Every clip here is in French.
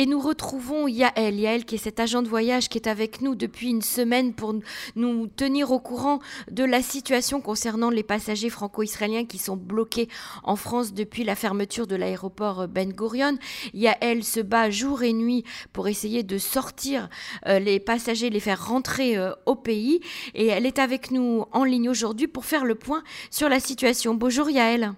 Et nous retrouvons Yael, Yael qui est cet agent de voyage qui est avec nous depuis une semaine pour nous tenir au courant de la situation concernant les passagers franco-israéliens qui sont bloqués en France depuis la fermeture de l'aéroport Ben Gurion. Yael se bat jour et nuit pour essayer de sortir euh, les passagers, les faire rentrer euh, au pays. Et elle est avec nous en ligne aujourd'hui pour faire le point sur la situation. Bonjour Yael.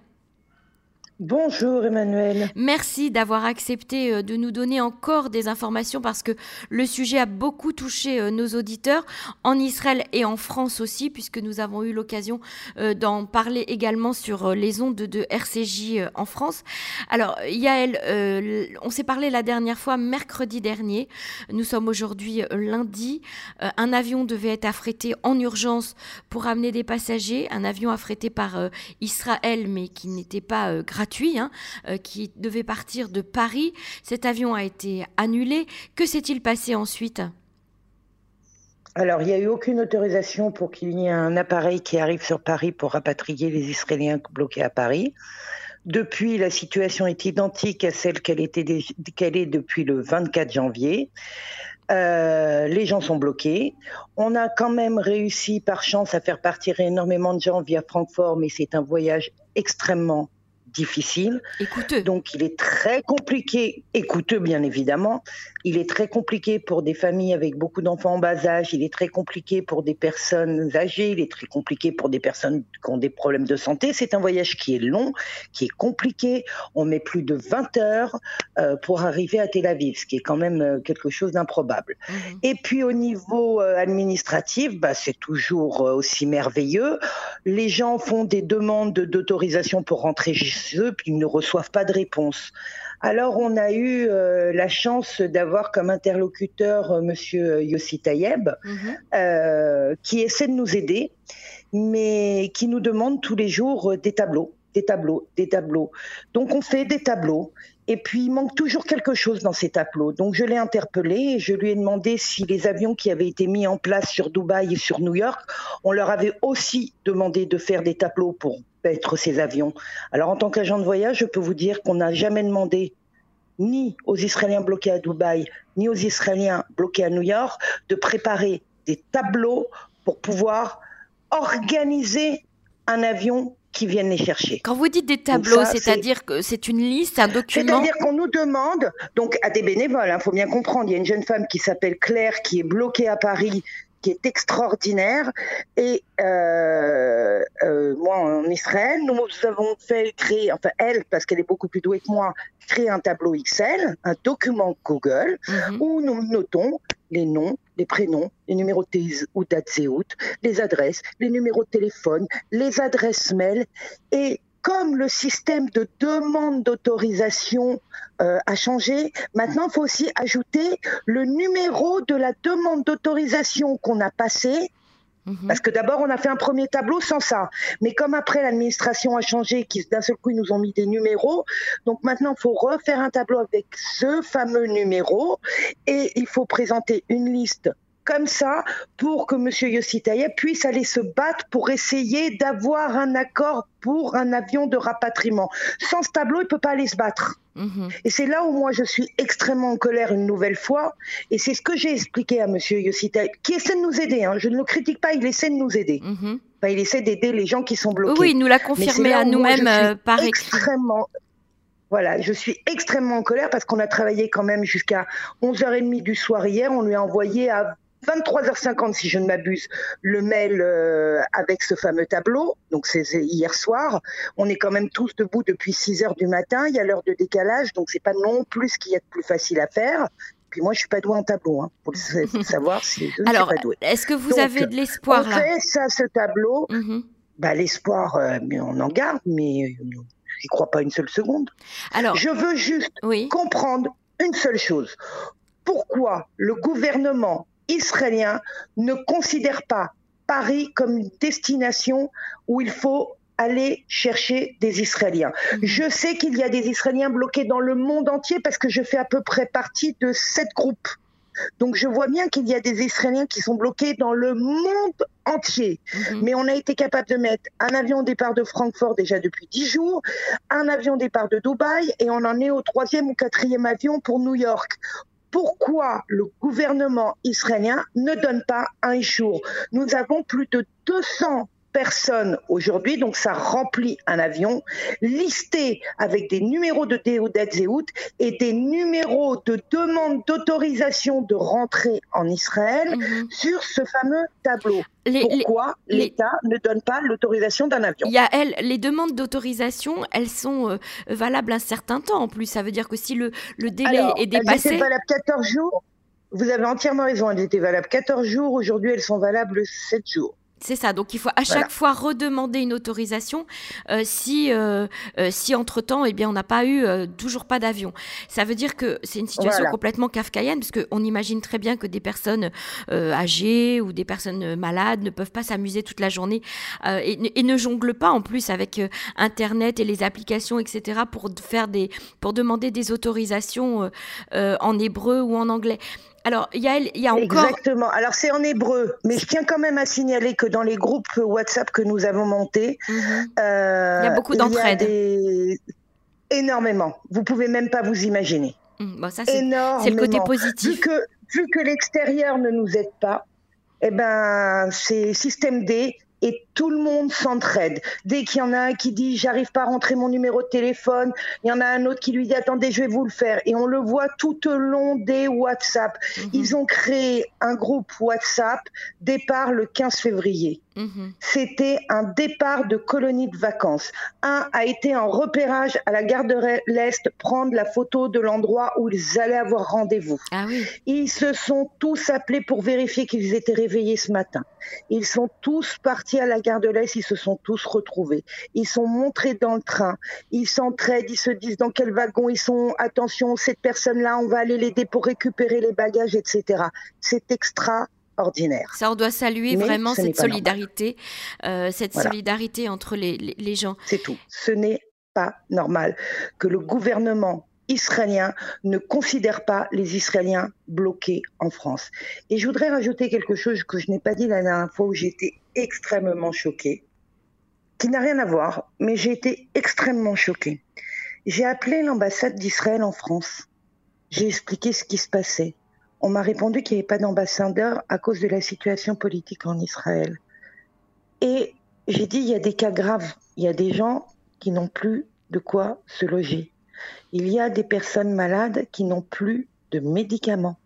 Bonjour Emmanuel. Merci d'avoir accepté euh, de nous donner encore des informations parce que le sujet a beaucoup touché euh, nos auditeurs en Israël et en France aussi puisque nous avons eu l'occasion euh, d'en parler également sur les ondes de RCJ en France. Alors Yael, on s'est parlé la dernière fois mercredi dernier. Nous sommes aujourd'hui lundi. Un avion devait être affrété en urgence pour amener des passagers. Un avion affrété par Israël mais qui n'était pas gratuit Hein, euh, qui devait partir de Paris. Cet avion a été annulé. Que s'est-il passé ensuite? Alors, il n'y a eu aucune autorisation pour qu'il y ait un appareil qui arrive sur Paris pour rapatrier les Israéliens bloqués à Paris. Depuis, la situation est identique à celle qu'elle est depuis le 24 janvier. Euh, les gens sont bloqués. On a quand même réussi par chance à faire partir énormément de gens via Francfort, mais c'est un voyage extrêmement difficile. Donc il est très compliqué, écouteux bien évidemment, il est très compliqué pour des familles avec beaucoup d'enfants en bas âge, il est très compliqué pour des personnes âgées, il est très compliqué pour des personnes qui ont des problèmes de santé. C'est un voyage qui est long, qui est compliqué. On met plus de 20 heures euh, pour arriver à Tel Aviv, ce qui est quand même euh, quelque chose d'improbable. Mhm. Et puis au niveau euh, administratif, bah, c'est toujours aussi merveilleux. Les gens font des demandes d'autorisation pour rentrer chez eux, puis ils ne reçoivent pas de réponse. Alors, on a eu euh, la chance d'avoir comme interlocuteur M. Euh, Monsieur Yossi Tayeb, mhm. euh, qui essaie de nous aider, mais qui nous demande tous les jours des tableaux, des tableaux, des tableaux. Donc, on fait des tableaux. Et puis, il manque toujours quelque chose dans ces tableaux. Donc, je l'ai interpellé et je lui ai demandé si les avions qui avaient été mis en place sur Dubaï et sur New York, on leur avait aussi demandé de faire des tableaux pour être ces avions. Alors en tant qu'agent de voyage, je peux vous dire qu'on n'a jamais demandé ni aux Israéliens bloqués à Dubaï, ni aux Israéliens bloqués à New York de préparer des tableaux pour pouvoir organiser un avion qui vienne les chercher. Quand vous dites des tableaux, c'est-à-dire que c'est une liste, un document C'est-à-dire qu'on nous demande, donc à des bénévoles, il hein, faut bien comprendre, il y a une jeune femme qui s'appelle Claire qui est bloquée à Paris qui est extraordinaire. Et euh, euh, moi, en Israël, nous avons fait créer, enfin elle, parce qu'elle est beaucoup plus douée que moi, créer un tableau Excel, un document Google, mhm. où nous notons les noms, les prénoms, les numéros de ou dates les adresses, les numéros de téléphone, les adresses mail et comme le système de demande d'autorisation euh, a changé, maintenant il faut aussi ajouter le numéro de la demande d'autorisation qu'on a passé. Mhm. Parce que d'abord, on a fait un premier tableau sans ça. Mais comme après l'administration a changé, d'un seul coup ils nous ont mis des numéros, donc maintenant il faut refaire un tableau avec ce fameux numéro et il faut présenter une liste comme ça pour que M. Yossi puisse aller se battre pour essayer d'avoir un accord pour un avion de rapatriement. Sans ce tableau, il ne peut pas aller se battre. Mhm. Et c'est là où moi je suis extrêmement en colère une nouvelle fois. Et c'est ce que j'ai expliqué à M. Yossi qui essaie de nous aider. Hein. Je ne le critique pas, il essaie de nous aider. Mhm. il essaie d'aider les gens qui sont bloqués. Oui, il nous l'a confirmé à nous-mêmes euh, par extrêmement, voilà, je suis extrêmement en colère parce qu'on a travaillé quand même jusqu'à 11h30 du soir hier. On lui a envoyé à 23h50, si je ne m'abuse, le mail euh, avec ce fameux tableau. Donc c'est hier soir. On est quand même tous debout depuis 6 h du matin. Il y a l'heure de décalage, donc c'est pas non plus ce qu'il y a de plus facile à faire. Puis moi, je suis pas douée en tableau, hein, pour savoir si je Alors, suis pas douée. Est-ce que vous avez de l'espoir là fait ça, ce tableau. Mm-hmm. bah, l'espoir, euh, on en garde, mais euh, je n'y crois pas une seule seconde. Alors, je veux juste comprendre une seule chose. Pourquoi le gouvernement israélien ne considère pas Paris comme une destination où il faut aller chercher des Israéliens. Mhm. Je sais qu'il y a des Israéliens bloqués dans le monde entier parce que je fais à peu près partie de sept groupes Donc je vois bien qu'il y a des Israéliens qui sont bloqués dans le monde entier. Mhm. Mais on a été capable de mettre un avion au départ de Francfort déjà depuis dix jours, un avion au départ de Dubaï, et on en est au troisième ou quatrième avion pour New York pourquoi le gouvernement israélien ne donne pas un jour. Nous avons plus de 200 personnes aujourd'hui, donc ça remplit un avion, listé avec des numéros de Zéhout et des numéros de demande d'autorisation de rentrer en Israël mhm. sur ce fameux tableau. Pourquoi l'État ne donne pas l'autorisation d'un avion? Il y a elle, les demandes d'autorisation, elles sont euh, valables un certain temps en plus. Ça veut dire que si le, le délai est dépassé. Elles étaient valables 14 jours. Vous avez entièrement raison, elles étaient valables 14 jours. Aujourd'hui, elles sont valables 7 jours. C'est ça. Donc il faut à chaque fois redemander une autorisation euh, si, euh, euh, si entre-temps, eh bien, on n'a pas eu toujours pas d'avion. Ça veut dire que c'est une situation complètement kafkaïenne, parce qu'on imagine très bien que des personnes âgées ou des personnes malades ne peuvent pas s'amuser toute la journée et, et, ne jonglent pas en plus avec Internet et les applications, etc., pour, faire des, pour demander des autorisations en hébreu ou en anglais. Alors, il y a, y a encore. Exactement. Alors, c'est en hébreu, mais je tiens quand même à signaler que dans les groupes WhatsApp que nous avons montés, mhm. euh, il y a beaucoup d'entraide. Des... Énormément. Vous pouvez même pas vous imaginer. Mmh, ça, c'est le côté positif. Vu que, vu que l'extérieur ne nous aide pas, eh ben, c'est système D et tout le monde s'entraide. Dès qu'il y en a un qui dit j'arrive pas à rentrer mon numéro de téléphone, il y en a un autre qui lui dit attendez je vais vous le faire. Et on le voit tout au long des WhatsApp. Mhm. Ils ont créé un groupe WhatsApp départ le 15 février. Mhm. C'était un départ de colonie de vacances. Un a été en repérage à la gare de l'Est prendre la photo de l'endroit où ils allaient avoir rendez-vous. Ah oui. Ils se sont tous appelés pour vérifier qu'ils étaient réveillés ce matin. Ils sont tous partis à la gare de l'Est, ils se sont tous retrouvés. Ils sont montrés dans le train. Ils s'entraident, ils se disent dans quel wagon ils sont. Attention, cette personne-là, on va aller l'aider pour récupérer les bagages, etc. C'est extra ordinaire. Ça, on doit saluer vraiment cette solidarité, euh, cette solidarité entre les, les gens. C'est tout. Ce n'est pas normal que le gouvernement israélien ne considère pas les Israéliens bloqués en France. Et je voudrais rajouter quelque chose que je n'ai pas dit la dernière fois où j'étais extrêmement choquée, qui n'a rien à voir, mais j'ai été extrêmement choquée. J'ai appelé l'ambassade d'Israël en France. J'ai expliqué ce qui se passait. On m'a répondu qu'il n'y avait pas d'ambassadeur à cause de la situation politique en Israël. Et j'ai dit, il y a des cas graves. Il y a des gens qui n'ont plus de quoi se loger. Il y a des personnes malades qui n'ont plus de médicaments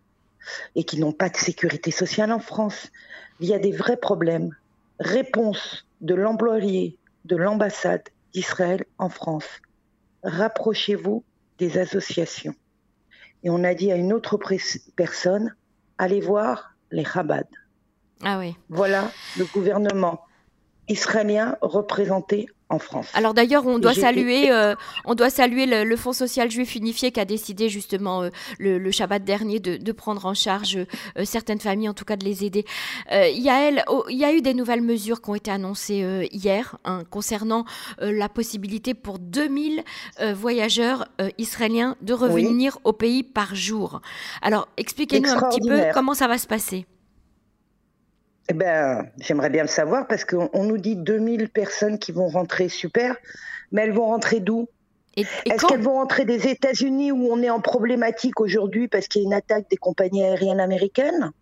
et qui n'ont pas de sécurité sociale en France. Il y a des vrais problèmes. Réponse de l'employé de l'ambassade d'Israël en France. Rapprochez-vous des associations. Et on a dit à une autre personne, allez voir les Chabad. Ah oui. Voilà le gouvernement israélien représenté en France. Alors d'ailleurs, on, doit saluer, euh, on doit saluer le, Fonds social juif unifié qui a décidé justement euh, le, Shabbat dernier de, prendre en charge euh, certaines familles, en tout cas de les aider. Yael, oh, il y a eu des nouvelles mesures qui ont été annoncées hier hein, concernant la possibilité pour 2000 voyageurs israéliens de revenir au pays par jour. Alors expliquez-nous un petit peu comment ça va se passer. Eh ben, j'aimerais bien le savoir parce qu'on nous dit 2000 personnes qui vont rentrer, super, mais elles vont rentrer d'où? Est-ce qu'elles vont rentrer des États-Unis où on est en problématique aujourd'hui parce qu'il y a une attaque des compagnies aériennes américaines?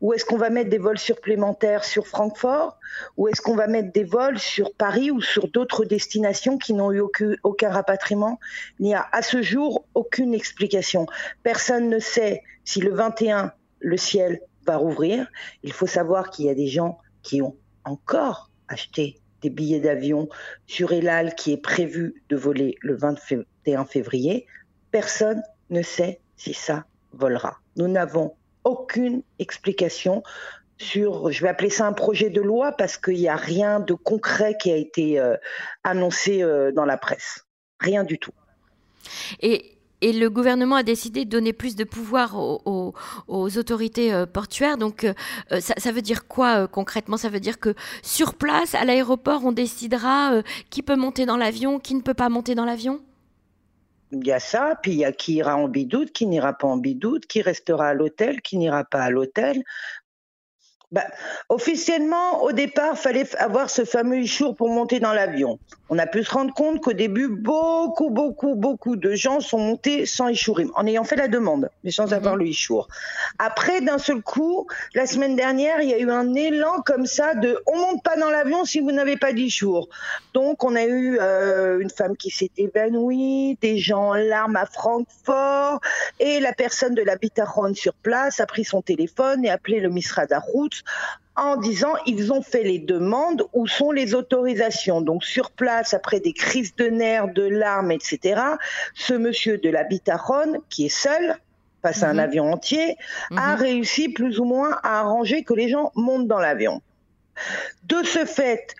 Ou est-ce qu'on va mettre des vols supplémentaires sur Francfort? Ou est-ce qu'on va mettre des vols sur Paris ou sur d'autres destinations qui n'ont eu aucun, aucun rapatriement? Il n'y a à ce jour aucune explication. Personne ne sait si le 21, le ciel va rouvrir. Il faut savoir qu'il y a des gens qui ont encore acheté des billets d'avion sur Elal qui est prévu de voler le 21 février. Personne ne sait si ça volera. Nous n'avons aucune explication sur, je vais appeler ça un projet de loi parce qu'il n'y a rien de concret qui a été euh, annoncé euh, dans la presse. Rien du tout. Et et le gouvernement a décidé de donner plus de pouvoir aux, autorités euh, portuaires. Donc, euh, euh, ça, veut dire quoi concrètement? Ça veut dire que sur place, à l'aéroport, on décidera qui peut monter dans l'avion, qui ne peut pas monter dans l'avion? Il y a ça, puis il y a qui ira en bidoute, qui n'ira pas en bidoute, qui restera à l'hôtel, qui n'ira pas à l'hôtel. Bah, officiellement, au départ, fallait avoir ce fameux Ishour pour monter dans l'avion. On a pu se rendre compte qu'au début, beaucoup, beaucoup, beaucoup de gens sont montés sans Ishourim, en ayant fait la demande, mais sans mhm. avoir le Ishour. Après, d'un seul coup, la semaine dernière, il y a eu un élan comme ça de on monte pas dans l'avion si vous n'avez pas d'Ishour. Donc, on a eu euh, une femme qui s'est évanouie, des gens en larmes à Francfort, et la personne de la Bitaron sur place a pris son téléphone et appelé le Misra route en disant ils ont fait les demandes, où sont les autorisations. Donc sur place, après des crises de nerfs, de larmes, etc., ce monsieur de la Bitaron, qui est seul, face à un mhm. avion entier, a mhm. réussi plus ou moins à arranger que les gens montent dans l'avion. De ce fait,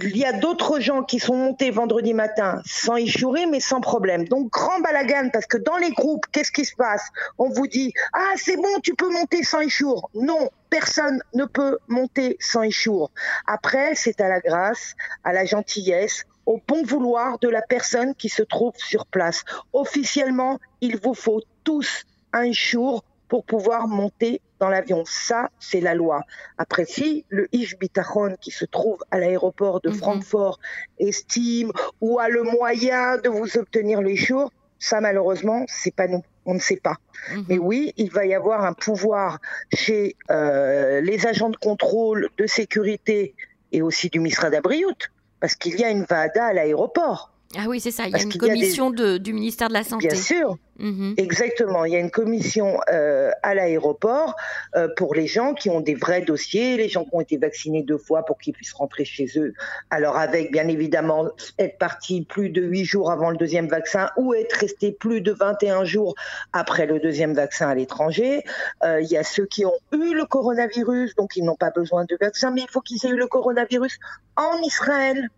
il y a d'autres gens qui sont montés vendredi matin sans échouer, mais sans problème. Donc, grand balagan, parce que dans les groupes, qu'est-ce qui se passe? On vous dit Ah, c'est bon, tu peux monter sans échour. Non, personne ne peut monter sans échour. Après, c'est à la grâce, à la gentillesse, au bon vouloir de la personne qui se trouve sur place. Officiellement, il vous faut tous un échour pour pouvoir monter dans l'avion. Ça, c'est la loi. Après, si le Ish qui se trouve à l'aéroport de mhm. Francfort estime ou a le moyen de vous obtenir les jours, ça, malheureusement, c'est pas nous. On ne sait pas. Mhm. Mais oui, il va y avoir un pouvoir chez euh, les agents de contrôle de sécurité et aussi du Misra d'Abriout, parce qu'il y a une VADA à l'aéroport. Ah oui, c'est ça. Il y a une commission du ministère de la Santé. Bien sûr. Mhm. Exactement. Il y a une commission euh, à l'aéroport euh, pour les gens qui ont des vrais dossiers, les gens qui ont été vaccinés deux fois pour qu'ils puissent rentrer chez eux. Alors avec, bien évidemment, être parti plus de huit jours avant le deuxième vaccin ou être resté plus de 21 jours après le deuxième vaccin à l'étranger. Euh, il y a ceux qui ont eu le coronavirus, donc ils n'ont pas besoin de vaccin, mais il faut qu'ils aient eu le coronavirus en Israël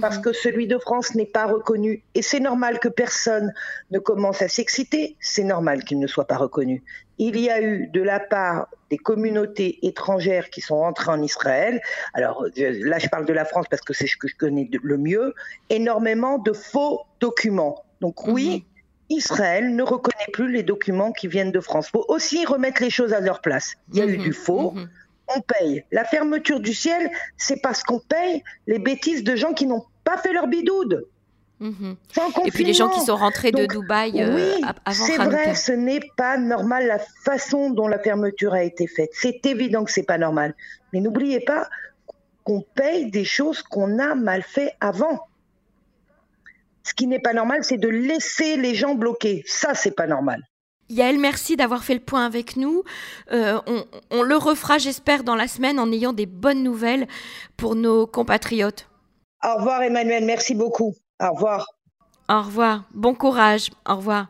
parce mhm. que celui de France n'est pas reconnu. Et c'est normal que personne ne commence à s'exciter, c'est normal qu'il ne soit pas reconnu. Il y a eu de la part des communautés étrangères qui sont entrées en Israël, alors là je parle de la France parce que c'est ce que je connais le mieux, énormément de faux documents. Donc oui, mhm. Israël ne reconnaît plus les documents qui viennent de France. Il faut aussi remettre les choses à leur place. Il y a eu mhm. du faux, on paye. La fermeture du ciel, c'est parce qu'on paye les bêtises de gens qui n'ont pas fait leur bidoude. Mhm. Et puis les gens qui sont rentrés de Dubaï euh, oui, C'est vrai, ce n'est pas normal la façon dont la fermeture a été faite. C'est évident que c'est pas normal. Mais n'oubliez pas qu'on paye des choses qu'on a mal fait avant. Ce qui n'est pas normal, c'est de laisser les gens bloqués. Ça, c'est pas normal. Yael, merci d'avoir fait le point avec nous. Euh, on, le refera, j'espère, dans la semaine en ayant des bonnes nouvelles pour nos compatriotes. Au revoir Emmanuel, merci beaucoup. Au revoir. Au revoir. Bon courage. Au revoir.